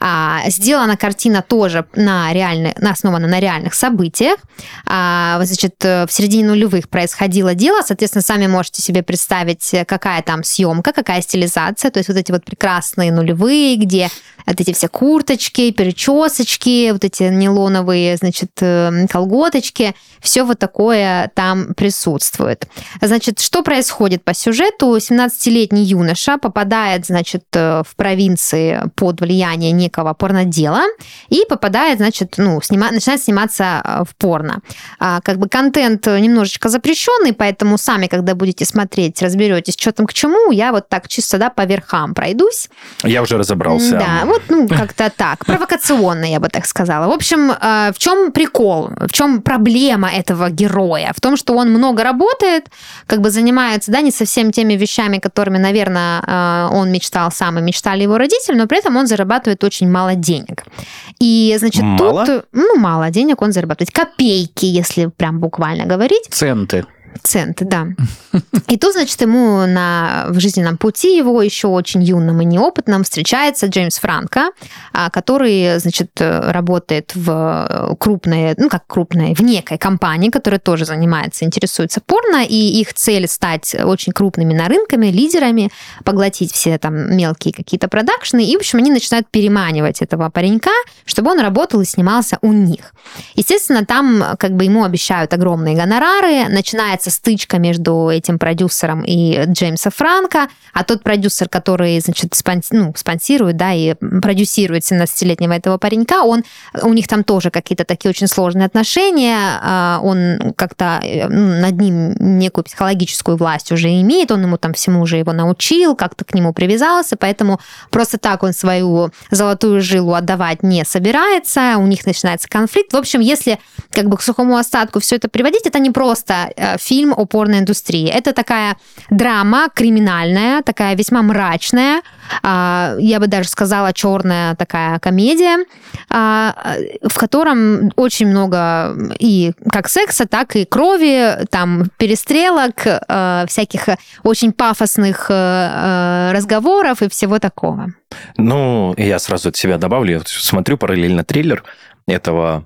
А, сделана картина тоже на реальных, на- основана на реальных событиях. А, значит, в середине нулевых происходило дело, соответственно, сами можете себе представить, какая там съемка, какая стилизация, то есть вот эти вот прекрасные нулевые, где вот эти все курточки, перечесочки, вот эти нейлоновые, значит, э, колготочки, все вот такое там присутствует. Значит, что происходит по сюжету? 17-летний юноша попадает, значит, э, в провинции под влияние некого порнодела и попадает, значит, ну, снима... начинает сниматься э, в порно. А, как бы контент немножечко запрещенный, поэтому сами, когда будете смотреть, разберетесь, что там к чему, я вот так чисто, да, по верхам пройдусь. Я уже разобрался. Да, вот, ну, как-то так. Провокационно, я бы так сказала. В общем, э, в чем прикол, в чем проблема этого героя? В том, что он много работает, как бы занимается, да, не совсем теми вещами, которыми, наверное, э, он мечтал сам и мечтали его родители, но при этом он зарабатывает очень мало денег. И, значит, Мало? тут, ну, мало денег он зарабатывает. Копейки, если прям буквально говорить. Центы. Цент, да. И тут, значит, ему на, в жизненном пути его еще очень юным и неопытным встречается Джеймс Франко, а, который, значит, работает в крупной, ну как крупной, в некой компании, которая тоже занимается, интересуется порно, и их цель стать очень крупными на рынками, лидерами, поглотить все там мелкие какие-то продакшны, и, в общем, они начинают переманивать этого паренька, чтобы он работал и снимался у них. Естественно, там как бы ему обещают огромные гонорары, начинается стычка между этим продюсером и Джеймса Франко, а тот продюсер, который, значит, спонс... ну, спонсирует, да, и продюсирует 17-летнего этого паренька, он, у них там тоже какие-то такие очень сложные отношения, а, он как-то э, ну, над ним некую психологическую власть уже имеет, он ему там всему уже его научил, как-то к нему привязался, поэтому просто так он свою золотую жилу отдавать не собирается, у них начинается конфликт. В общем, если как бы к сухому остатку все это приводить, это не просто э, фильм о порноиндустрии, это такая драма криминальная, такая весьма мрачная, а, я бы даже сказала черная такая комедия, а, в котором очень много и как секса, так и крови, там перестрелок, э, всяких очень пафосных э, разговоров и всего такого. Ну, я сразу от себя добавлю, я смотрю параллельно трейлер этого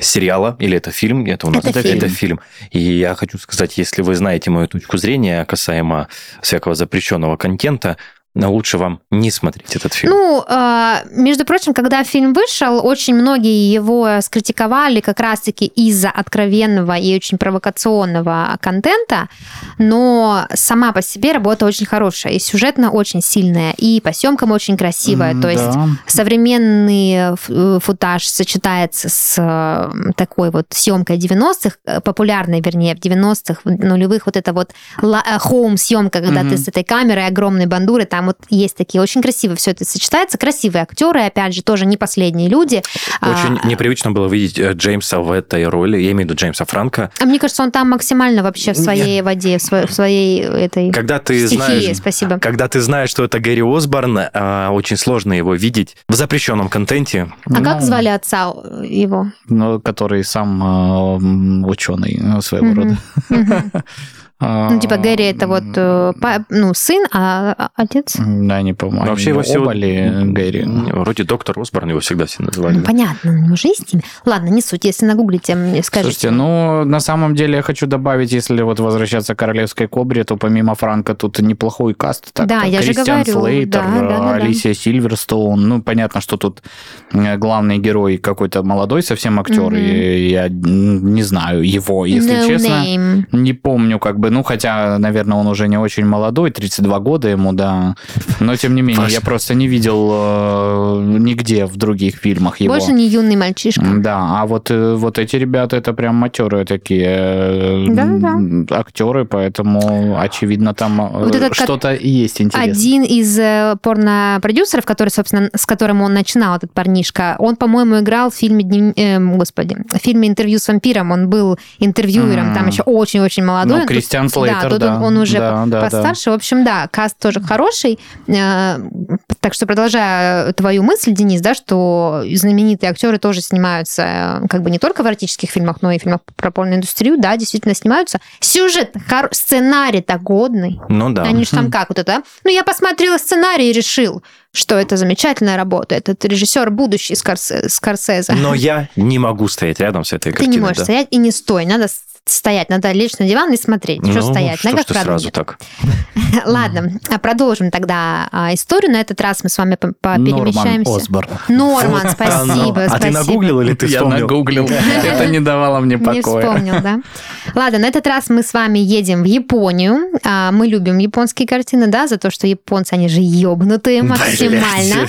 сериала или это фильм? Это у нас это, фильм. это фильм. И я хочу сказать, если вы знаете мою точку зрения касаемо всякого запрещенного контента, но лучше вам не смотреть этот фильм. Ну, а, между прочим, когда фильм вышел, очень многие его скритиковали как раз-таки из-за откровенного и очень провокационного контента, но сама по себе работа очень хорошая, и сюжетно очень сильная, и по съемкам очень красивая. Mm, То есть да. современный футаж сочетается с э, такой вот съемкой 90-х, э, популярной, вернее, в 90-х, нулевых, вот это вот хоум-съемка, когда mm-hmm. ты с этой камерой огромной бандуры, там там вот есть такие очень красиво все это сочетается, красивые актеры, опять же, тоже не последние люди. Очень а, непривычно было видеть э, Джеймса в этой роли, я имею в виду Джеймса Франка. А мне кажется, он там максимально вообще в своей Нет. воде, в своей, в своей этой когда ты стихии, знаешь, спасибо. Когда ты знаешь, что это Гэри Осборн, а, очень сложно его видеть в запрещенном контенте. А ну, как звали отца его? Ну, который сам э, ученый своего mm-hmm. рода. Mm-hmm. Ну, типа Гэри это вот э, ну, сын, а, а отец? Да, не помню. Вообще его все... ли Гэри? Вроде доктор Осборн его всегда все называли. Ну, понятно, у него же есть имя. Ладно, не суть, если нагуглите, мне скажите. Слушайте, ну, на самом деле я хочу добавить, если вот возвращаться к Королевской Кобре, то помимо Франка тут неплохой каст. Так, да, я Кристиан же говорю. Слейтер, да, да, да, Алисия да. Сильверстоун. Ну, понятно, что тут э, главный герой какой-то молодой совсем актер, mm-hmm. и я не знаю его, если no честно. Name. Не помню, как бы, ну, хотя, наверное, он уже не очень молодой, 32 года ему, да. Но, тем не менее, я просто не видел э, нигде в других фильмах его. Больше не юный мальчишка. Да, а вот, э, вот эти ребята, это прям матерые такие э, да, да. актеры, поэтому, очевидно, там э, вот этот что-то есть интересное. Один из порно-продюсеров, который, собственно, с которым он начинал, этот парнишка, он, по-моему, играл в фильме, днев... э, господи, в фильме «Интервью с вампиром», он был интервьюером, mm. там еще очень-очень молодой. Ну, Кристиан Слейтер, да. да. Он, он уже да, да, постарше. Да. В общем, да, каст тоже хороший. Э, так что продолжая твою мысль, Денис, да, что знаменитые актеры тоже снимаются э, как бы не только в эротических фильмах, но и в фильмах про порноиндустрию, да, действительно снимаются. Сюжет, сценарий-то годный. Ну да. Они же там как вот это, ну я посмотрела сценарий и решил, что это замечательная работа. Этот режиссер будущий Скорсезе. Но я не могу стоять рядом с этой картиной. Ты не можешь да. стоять и не стой. Надо стоять, надо лечь на диван и смотреть. Ну, что стоять? Что Ногах сразу нет. так? Ладно, а продолжим тогда а, историю. На этот раз мы с вами перемещаемся. Норман Осборн. Норман, спасибо, А ты нагуглил или ты вспомнил? Я нагуглил. Это не давало мне покоя. Не вспомнил, да? Ладно, на этот раз мы с вами едем в Японию. А, мы любим японские картины, да, за то, что японцы, они же ёбнутые максимально.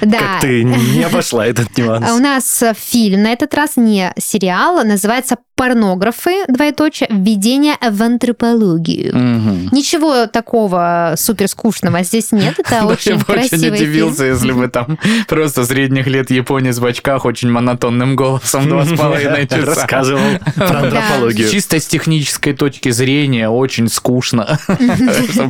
Да. Как ты не обошла этот нюанс. У нас фильм, на этот раз не сериал, называется порнографы, двоеточие, введение в антропологию. Угу. Ничего такого супер скучного здесь нет. Это очень Я бы очень удивился, если бы там просто средних лет японец в очках очень монотонным голосом два с половиной часа рассказывал про антропологию. Чисто с технической точки зрения очень скучно.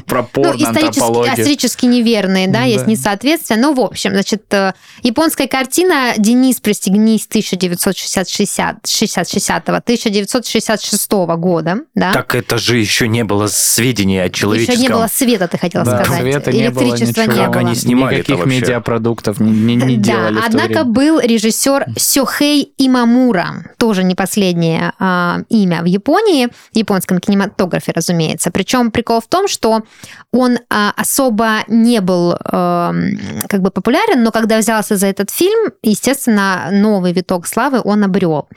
Про порно, антропологию. Исторически неверные, да, есть несоответствие. Ну, в общем, значит, э, японская картина «Денис, пристегнись» 1960-60-го 1966 года. Да? Так это же еще не было сведений о человеческом... Еще не было света, ты хотела Да, сказать. света не было, Электричества ничего. не Как было. они снимали это Никаких вообще? медиапродуктов не, не, делали да, в то однако время. был режиссер Сёхей Имамура, тоже не последнее а, имя в Японии, в японском кинематографе, разумеется. Причем прикол в том, что он а, особо не был эм, как бы популярен, но когда взялся за этот фильм, естественно, новый виток славы он обрел.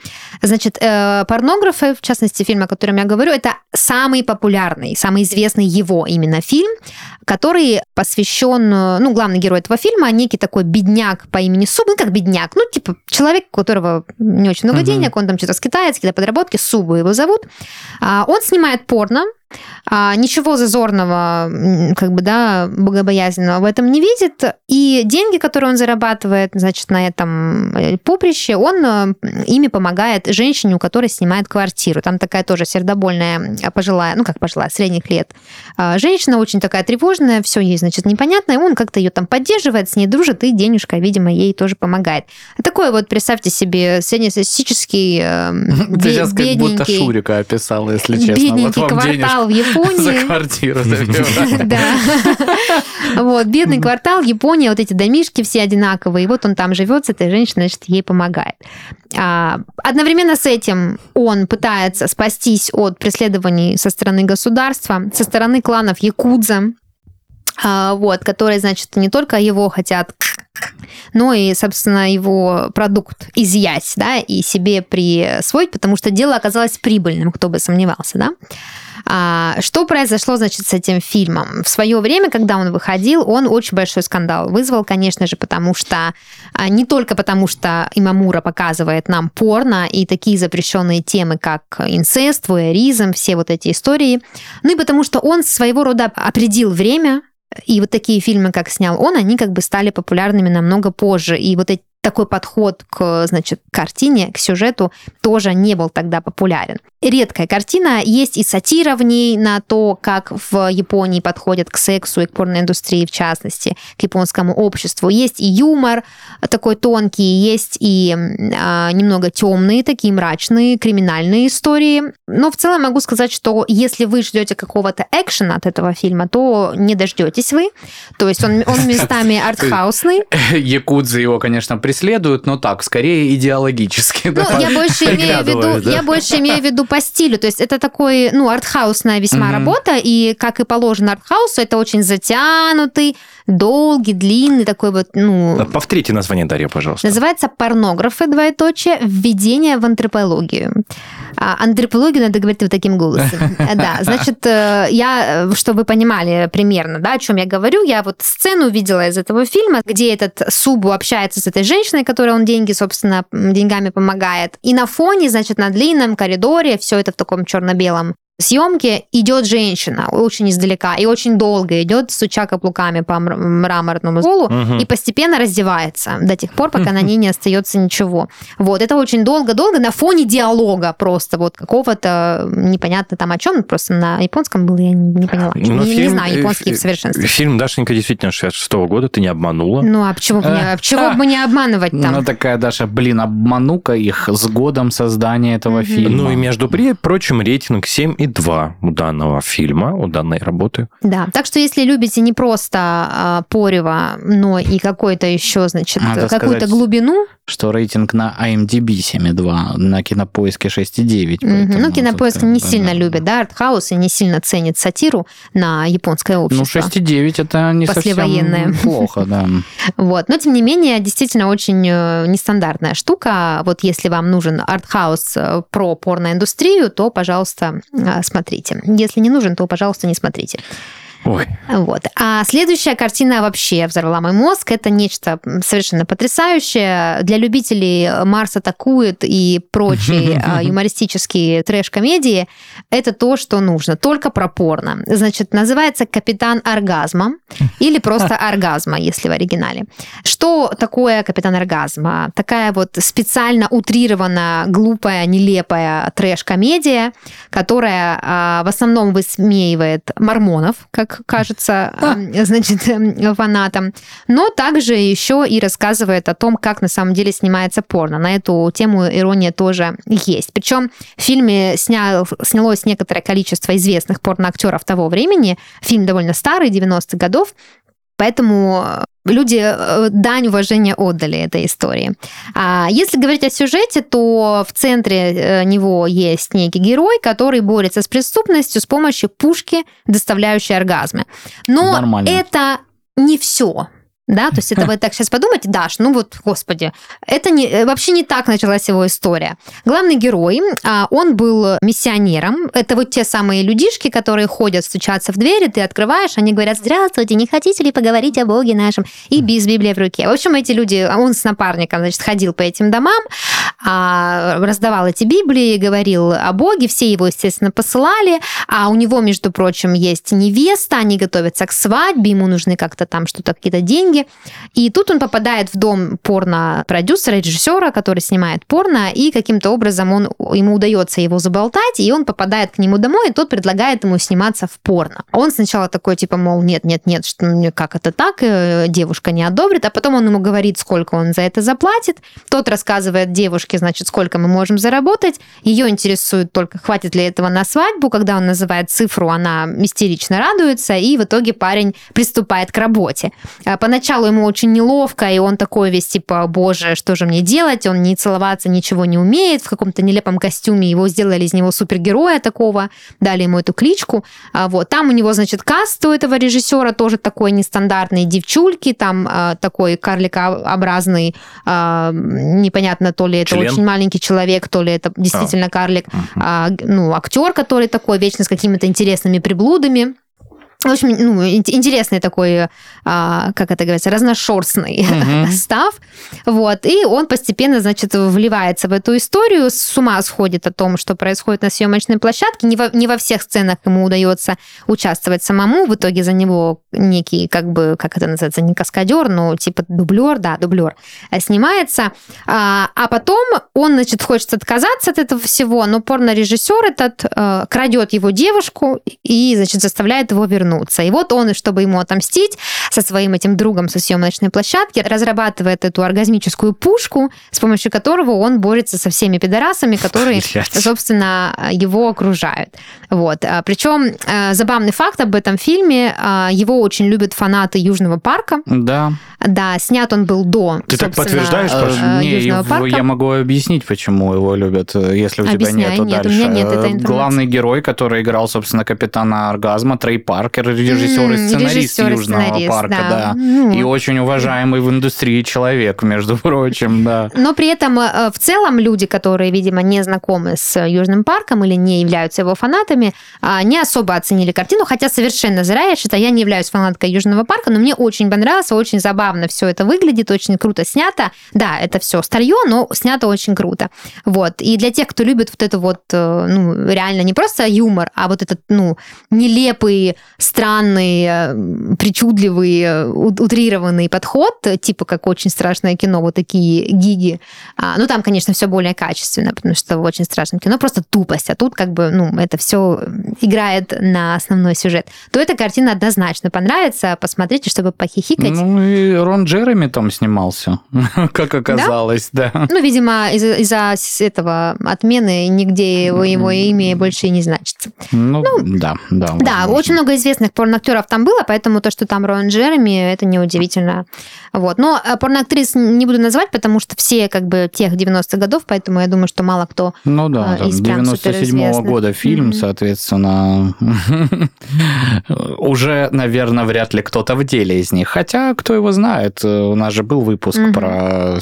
Значит, э, порнографы, в частности, фильм, о котором я говорю, это самый популярный, самый известный его именно фильм, который посвящен, ну, главный герой этого фильма, некий такой бедняк по имени Суб, ну, как бедняк, ну, типа человек, у которого не очень много Мгм. денег, он там что-то скитается, какие-то подработки, Субу его зовут. А, Он снимает порно, а, ничего зазорного, как бы, да, богобоязненного в этом не видит, и деньги, которые он зарабатывает, значит, на этом э, поприще, он э, ими помогает женщине, у которой снимает квартиру. Там такая тоже сердобольная э, пожилая, ну, как пожилая, средних лет а, женщина, очень такая тревожная, все ей, значит, непонятно, и он как-то ее там поддерживает, с ней дружит, и денежка, видимо, ей тоже помогает. Такой вот, представьте себе, среднестатистический, Ты сейчас как будто Шурика описал, если честно. Бедненький денежку квартал в за Японии. квартиру забивают. Да. Вот, бедный квартал, Япония, вот эти домишки все одинаковые. И вот он там живет с этой женщиной, значит, ей помогает. А, Одновременно с этим он пытается спастись от преследований со стороны государства, со стороны кланов Якудза, вот, которые, значит, не только его хотят, но и, собственно, его продукт изъять, да, и себе присвоить, потому что дело оказалось прибыльным, кто бы сомневался, да. А, что произошло, значит, с этим фильмом? В свое время, когда он выходил, он очень большой скандал вызвал, конечно же, потому что а, не только потому, что Имамура показывает нам порно и такие запрещенные темы, как инцест, вуэризм, все вот эти истории, ну и потому что он своего рода определил время, и вот такие фильмы, как снял он, они как бы стали популярными намного позже. И вот эти такой подход к, значит, картине, к сюжету тоже не был тогда популярен. Редкая картина, есть и сатира в ней на то, как в Японии подходят к сексу и к порноиндустрии в частности, к японскому обществу. Есть и юмор такой тонкий, есть и а, немного темные, такие мрачные, криминальные истории. Но в целом могу сказать, что если вы ждете какого-то экшена от этого фильма, то не дождетесь вы. То есть он, он местами артхаусный. Якудзы его, конечно, преследуют, но так, скорее идеологически. Ну, да. я больше имею в виду, да? я больше имею в виду по стилю. То есть это такой, ну, артхаусная весьма Мгм. работа, и как и положено артхаусу, это очень затянутый, долгий, длинный такой вот, ну, Повторите название, Дарья, пожалуйста. Называется «Порнографы, двоеточие, введение в антропологию». А, антропологию надо говорить вот таким голосом. Да, значит, э, я, э, чтобы вы понимали примерно, да, о чем я говорю, я вот сцену видела из этого фильма, где этот Субу общается с этой женщиной, которой он деньги, собственно, деньгами помогает. И на фоне, значит, на длинном коридоре, все это в таком черно-белом съемке идет женщина очень издалека и очень долго идет, стуча каблуками по мр- мраморному полу, Мгм. и постепенно раздевается до тех пор, пока на ней не остается ничего. Вот, это очень долго-долго на фоне диалога просто вот какого-то непонятно там о чем, просто на японском было, я не поняла. Ну, не, не фильм, знаю э, японский в совершенстве. Фильм Дашенька действительно 66 года, ты не обманула. Ну, а почему бы не, Э, почему бы не обманывать там? Ну, такая, Даша, блин, обману-ка их с годом создания этого Мгм. фильма. Ну и между прочим, рейтинг 7,2 у данного фильма, у данной работы. Да, так что если любите не просто а, порево, но и какой-то еще, значит, Надо какую-то сказать, глубину, Что рейтинг на IMDb 7,2, на кинопоиске 6,9. Мгм. поэтому Ну, кинопоиск как не бы, сильно да. любит, да, артхаус и не сильно ценит сатиру на японское общество. Ну, 6,9 это не Послевоенное. совсем плохо, да. Вот. Но, тем не менее, действительно очень э, нестандартная штука. Вот если вам нужен артхаус э, про порноиндустрию, то, пожалуйста, э, смотрите. Если не нужен, то, пожалуйста, не смотрите. Ой, Вот. А следующая картина вообще взорвала мой мозг. Это нечто совершенно потрясающее. Для любителей «Марс атакует» и прочие а, юмористические трэш-комедии это то, что нужно. Только про порно. Значит, называется «Капитан оргазма» или просто «Оргазма», если в оригинале. Что такое «Капитан оргазма»? Такая вот специально утрированная, глупая, нелепая трэш-комедия, которая а, в основном высмеивает мормонов, как как кажется, э, значит, э, фанатам. Но также еще и рассказывает о том, как на самом деле снимается порно. На эту тему ирония тоже есть. Причем в фильме снял, снялось некоторое количество известных порноактеров того времени. Фильм довольно старый, 90-х годов. Поэтому люди э, дань уважения отдали этой истории. А если говорить о сюжете, то в центре э, него есть некий герой, который борется с преступностью с помощью пушки, доставляющей оргазмы. Но Нормально. это не все. Да, то есть это вы так сейчас подумайте, Даш, ну вот, господи, это не, э, вообще не так началась его история. Главный герой, а, он был миссионером. Это вот те самые людишки, которые ходят, стучатся в двери, ты открываешь, они говорят, здравствуйте, не хотите ли поговорить о Боге нашем? И без Библии в руке. В общем, эти люди, он с напарником, значит, ходил по этим домам, а, раздавал эти Библии, говорил о Боге, все его, естественно, посылали, а у него, между прочим, есть невеста, они готовятся к свадьбе, ему нужны как-то там что-то, какие-то деньги. И тут он попадает в дом порно-продюсера, режиссера, который снимает порно, и каким-то образом он, ему удается его заболтать, и он попадает к нему домой, и тот предлагает ему сниматься в порно. Он сначала такой, типа, мол, нет, нет, нет, что, как это так, э, девушка не одобрит, а потом он ему говорит, сколько он за это заплатит, тот рассказывает девушке, значит, сколько мы можем заработать, ее интересует только, хватит ли этого на свадьбу, когда он называет цифру, она истерично радуется, и в итоге парень приступает к работе. А Поначалу ему очень неловко, и он такой весь, типа, боже, что же мне делать, он не целоваться ничего не умеет, в каком-то нелепом костюме его сделали из него супергероя такого, дали ему эту кличку, А вот, там у него, значит, каст у этого режиссера тоже такой нестандартный, девчульки, там а, такой карликообразный, непонятно, то ли это Член? очень маленький человек, то ли это действительно карлик, а, ну, актер, который такой вечно с какими-то интересными приблудами. В общем, ну, ин- интересный такой, а, как это говорится, разношерстный Мгм. став. Вот. И он постепенно, значит, вливается в эту историю, с ума сходит о том, что происходит на съемочной площадке. Не во, не во всех сценах ему удается участвовать самому. В итоге за него некий, как бы, как это называется, не каскадер, но типа дублер, да, дублер, э, снимается. А, а потом он, значит, хочет отказаться от этого всего, но порнорежиссер этот э, крадет его девушку и, значит, заставляет его вернуться. И вот он, чтобы ему отомстить, со своим этим другом со съемочной площадки, разрабатывает эту оргазмическую пушку, с помощью которого он борется со всеми пидорасами, которые, Блядь. собственно, его окружают. Вот. А, Причем э, забавный факт об этом фильме, а, его очень любят фанаты Южного парка. Да. Да, снят он был до, Ты так подтверждаешь, Э, Паша? Не, Южного его- парка. я могу объяснить, почему его любят, э, если у тебя Объясняй, нету нет, у дальше. меня нет этой информации. Главный герой, который играл, собственно, капитана Оргазма, Трей Паркер, режиссер и сценарист режиссер Южного сценарист, парка, да. да. Ну. И очень уважаемый в индустрии человек, между прочим, да. Но при этом э, в целом люди, которые, видимо, не знакомы с Южным парком или не являются его фанатами, а, не особо оценили картину, хотя совершенно зря, я считаю, я не являюсь фанаткой Южного парка, но мне очень понравилось, очень забавно все это выглядит, очень круто снято. Да, это все старье, но снято очень круто. Вот. И для тех, кто любит вот это вот, э, ну, реально не просто юмор, а вот этот, ну, нелепый, странный, э, причудливый, э, утрированный подход, типа как очень страшное кино, вот такие гиги. А, ну, там, конечно, все более качественно, потому что в очень страшном кино просто тупость, а тут как бы, ну, это все играет на основной сюжет. То эта картина однозначно понравится, посмотрите, чтобы похихикать. Ну и Рон Джереми там снимался, как оказалось, да. Ну, видимо, из-за этого отмены нигде его, его имя больше и не значится. Ну, да, да. Да, возможно. очень много известных порноактеров там было, поэтому то, что там Роан Джереми, это неудивительно. Вот. Но э, порноактрис не буду называть, потому что все как бы тех 90-х годов, поэтому я думаю, что мало кто... Ну да, а, там из прям 97 суперизвестных. года фильм, Мгм. соответственно, уже, наверное, вряд ли кто-то в деле из них. Хотя, кто его знает, э, у нас же был выпуск Мгм. про...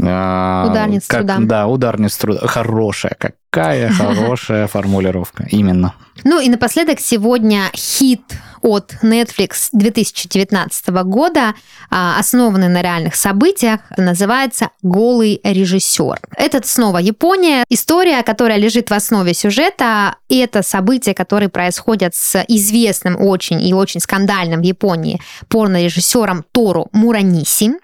э, Ударниц как- труда. Да, ударниц труда. Хорошая, какая хорошая формулировка. Именно. Ну и напоследок сегодня хит от Netflix 2019 года, а, основанный на реальных событиях, называется «Голый режиссер». Это снова Япония. История, которая лежит в основе сюжета, и это события, которые происходят с известным очень и очень скандальным в Японии порнорежиссером Тору Мураниси,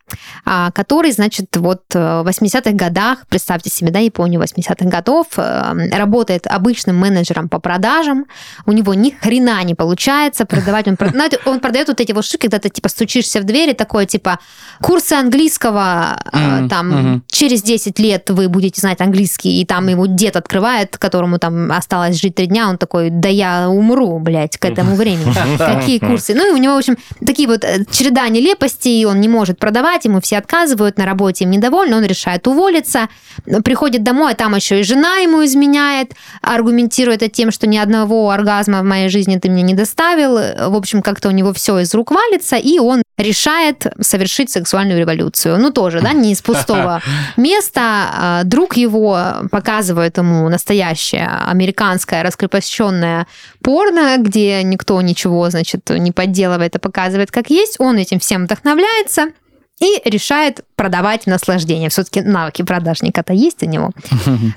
а, который, значит, вот э, в 80-х годах, представьте себе, да, Японию 80-х годов, э, работает обычным менеджером по продажам, у него ни хрена не получается продавать продавать. Он, знаете, он продает вот эти вот штуки, когда ты типа стучишься в двери, такое типа курсы английского, mm-hmm. там mm-hmm. через 10 лет вы будете знать английский, и там ему дед открывает, которому там осталось жить три дня, он такой, да я умру, блядь, к этому времени. Какие курсы? Ну и у него, в общем, такие вот э, череда нелепостей, он не может продавать, ему все отказывают, на работе им недовольны, он решает уволиться, приходит домой, а там еще и жена ему изменяет, аргументирует это тем, что ни одного оргазма в моей жизни ты мне не доставил. В общем, как-то у него все из рук валится, и он решает совершить сексуальную революцию. Ну, тоже, да, не из пустого места. А друг его показывает ему настоящее американское раскрепощенное порно, где никто ничего, значит, не подделывает, а показывает как есть. Он этим всем вдохновляется и решает продавать наслаждение. Все-таки навыки продажника-то есть у него.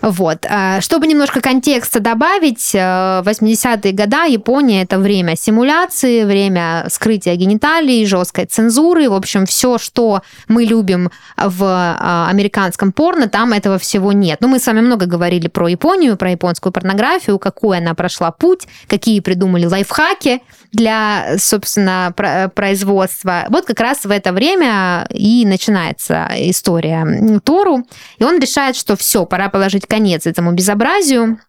Вот. А, чтобы немножко контекста добавить, 80-е э, годы Япония это время симуляции, время скрытия гениталий, жесткой цензуры. В общем, все, что мы любим в а, американском порно, там этого всего нет. Ну, мы с вами много говорили про Японию, про японскую порнографию, какой она прошла путь, какие придумали лайфхаки для, собственно, производства. Вот как раз в это время и начинается история Тору, и он решает, что все, пора положить конец этому безобразию,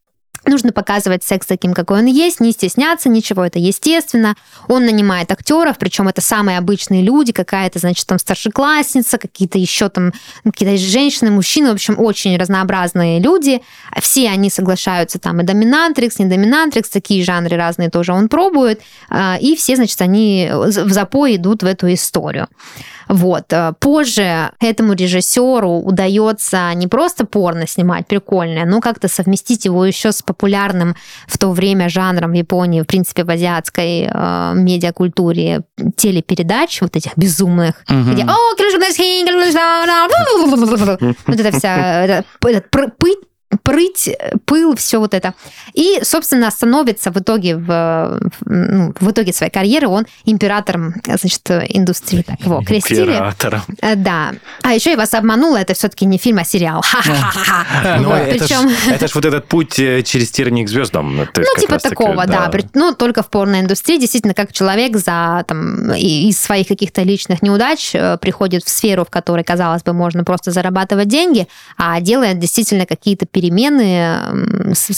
Нужно показывать секс таким, какой он есть, не стесняться ничего, это естественно. Он нанимает актеров, причем это самые обычные люди, какая-то, значит, там старшеклассница, какие-то еще там, какие-то женщины, мужчины, в общем, очень разнообразные люди. Все они соглашаются там и доминантрикс, не доминантрикс, такие жанры разные тоже он пробует. А, и все, значит, они в запой идут в эту историю. Вот. Э, позже этому режиссеру удается не просто порно снимать прикольное, но как-то совместить его еще с популярным в то время жанром в Японии, в принципе, в азиатской э, медиакультуре телепередач, вот этих безумных, угу. где вот эта вся этот, пыть прыть, пыл, все вот это. И, собственно, становится в итоге, в, ну, в итоге своей карьеры он императором, значит, индустрии. Так его крестили. Императором. Э, да. А еще я вас обманула, это все-таки не фильм, а сериал. Ну, это ж вот этот путь э, через терник к звездам. Ну, типа такого, да. Ну, только в порноиндустрии, действительно, как человек за, там, из своих каких-то личных неудач э, приходит в сферу, в которой, казалось бы, можно просто зарабатывать деньги, а делает действительно какие-то перемены,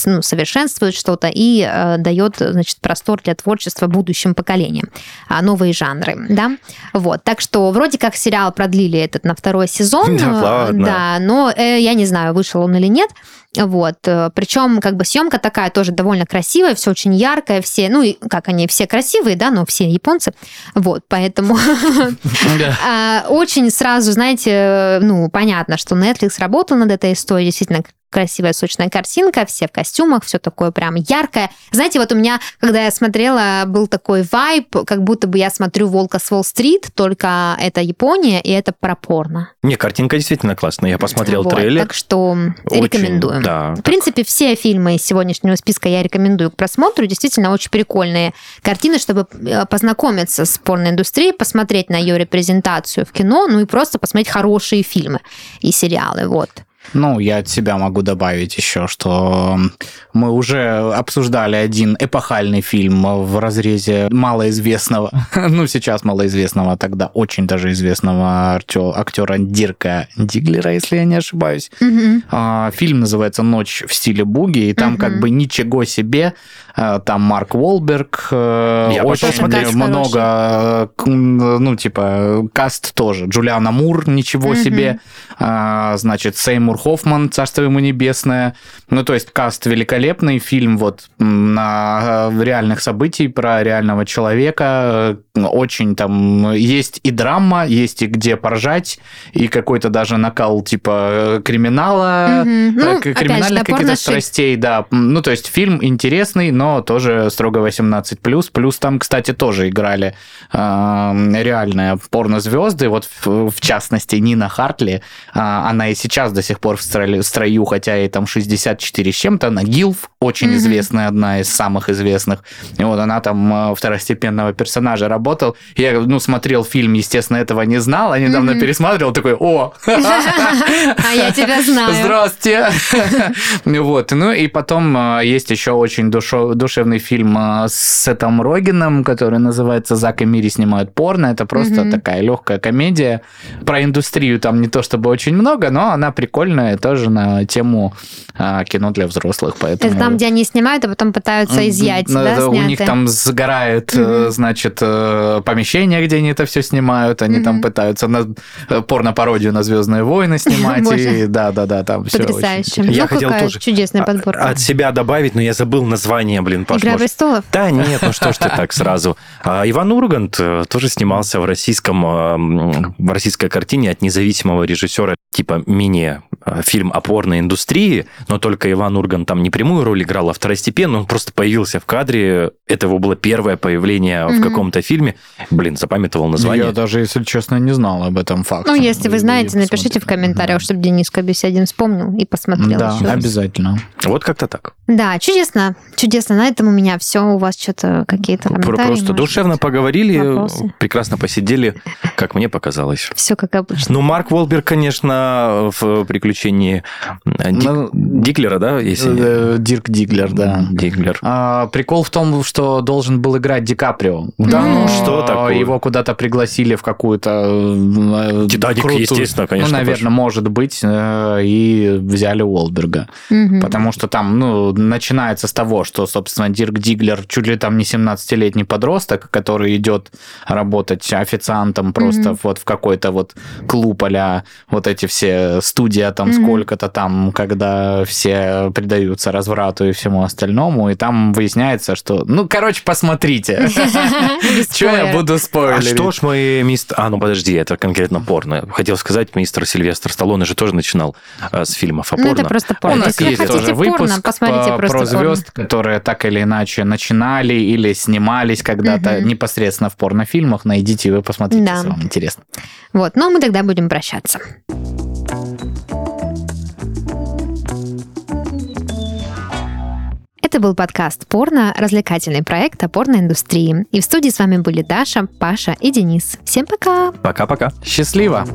ну, совершенствует что-то и э, дает, значит, простор для творчества будущим поколениям, а, новые жанры, да. Вот, так что вроде как сериал продлили этот на второй сезон, да, ладно. да но э, я не знаю, вышел он или нет. Вот. Э, Причем как бы съемка такая тоже довольно красивая, все очень яркое, все, ну, и как они все красивые, да, но все японцы. Вот, поэтому а, очень сразу, знаете, ну, понятно, что Netflix работал над этой историей, действительно красивая сочная картинка, все в костюмах, все такое прям яркое. Знаете, вот у меня, когда я смотрела, был такой вайб, как будто бы я смотрю «Волка с Уолл-стрит», только это Япония, и это пропорно. Не, картинка действительно классная. Я посмотрел вот, трейлер. Так что очень, рекомендую. Да, в принципе, все фильмы из сегодняшнего списка я рекомендую к просмотру. Действительно, очень прикольные картины, чтобы э, познакомиться с порноиндустрией, посмотреть на ее репрезентацию в кино, ну и просто посмотреть хорошие фильмы и сериалы. Вот. Ну, я от себя могу добавить еще, что мы уже обсуждали один эпохальный фильм в разрезе малоизвестного, ну, сейчас малоизвестного, а тогда очень даже известного актера Дирка Диглера, если я не ошибаюсь. Угу. Фильм называется «Ночь в стиле буги», и там угу. как бы ничего себе, а, там Марк Уолберг, э, я очень много, ну, типа, каст тоже, Джулиана Мур, ничего угу. себе, а, значит, Сеймур Хоффман, царство ему небесное. Ну, то есть каст великолепный, фильм вот на э, реальных событий про реального человека. Очень там есть и драма, есть и где поржать, и какой-то даже накал типа криминала, mm-hmm. ну, криминальных каких-то страстей, да. Ну, то есть фильм интересный, но тоже строго 18+. Плюс там, кстати, тоже играли э, реальные порнозвезды, вот в, в частности Нина Хартли, э, она и сейчас до сих пор в строю, в строю хотя ей там 64 с чем-то. Она Гилф, очень Мгм. известная, одна из самых известных. И вот она там э, второстепенного персонажа работал. Я, ну, смотрел фильм, естественно, этого не знал, а недавно Мгм. пересматривал, такой, о, А я тебя знаю. Здравствуйте. Вот. Ну и потом есть еще очень душо- душевный фильм э, с Сетом Рогином, который называется «Зак и Мири снимают порно». Это просто Мгм. такая легкая комедия. Про индустрию там не то чтобы очень много, но она прикольная тоже на тему кино для взрослых. Поэтому... Это там, где они снимают, а потом пытаются изъять, Ну, да, это У них там сгорает, Мгм. значит, э, помещение, где они это все снимают. Они там Мгм. пытаются на э, порно-пародию на Звездные войны снимать. И да, да, да, там все Потрясающе. Я ну, хотел какая тоже чудесная А- подборка. От себя добавить, но я забыл название, блин, Паш, Игра престолов? Да, нет, ну что ж ты так сразу. А, Иван Ургант тоже снимался в российском, м, в российской картине от независимого режиссера, типа мини-фильм о порной индустрии, но только Иван Ургант там не прямую роль играл, а второстепенную, он просто появился в кадре, это его было первое появление в Мгм. каком-то фильме. Блин, запамятовал название. Я даже, если честно, не знал об этом факте. Ну, если вы знаете, И напишите в посмотрел. комментариях, чтобы Денис Кобесядин вспомнил и посмотрел Да, еще обязательно. Вот как-то так. Да, чудесно. Чудесно. На этом у меня все. У вас что-то какие-то комментарии? Просто душевно поговорили, вопросы? прекрасно посидели, как мне показалось. Все как обычно. Ну, Марк Волберг, конечно, в приключении э, Ну, Диглера, да, если... Э, Дирк Диглер, да. Диглер. А, прикол в том, что должен был играть Ди Каприо. Да ну что такое? Его куда-то пригласили в какую-то... э, Титаник, крутую- естественно, конечно, Ну, наверное, может быть. э, И взяли Уолберга. Мгм. Потому что там, ну, начинается с того, что, собственно, Дирк Диглер чуть ли там не 17-летний подросток, который идет работать официантом просто Мгм. вот в какой-то вот клуб а вот эти все студия там Мгм. сколько-то там, когда все предаются разврату и всему остальному, и там выясняется, что... Ну, короче, посмотрите. Че я буду А спойлерить? что ж мы мистер... А, ну подожди, это конкретно порно. Хотел сказать, мистер Сильвестр Сталлоне же тоже начинал э, с фильмов о Ну, порно. это просто У порно. нас Если вы есть тоже выпуск посмотрите по- просто про звезд, которые так или иначе начинали или снимались когда-то непосредственно в порнофильмах. Найдите, и вы посмотрите, если вам интересно. Вот, но мы тогда будем прощаться. Это был подкаст «Порно», развлекательный проект о порноиндустрии. И в студии с вами были Даша, Паша и Денис. Всем пока! Пока-пока. Счастливо!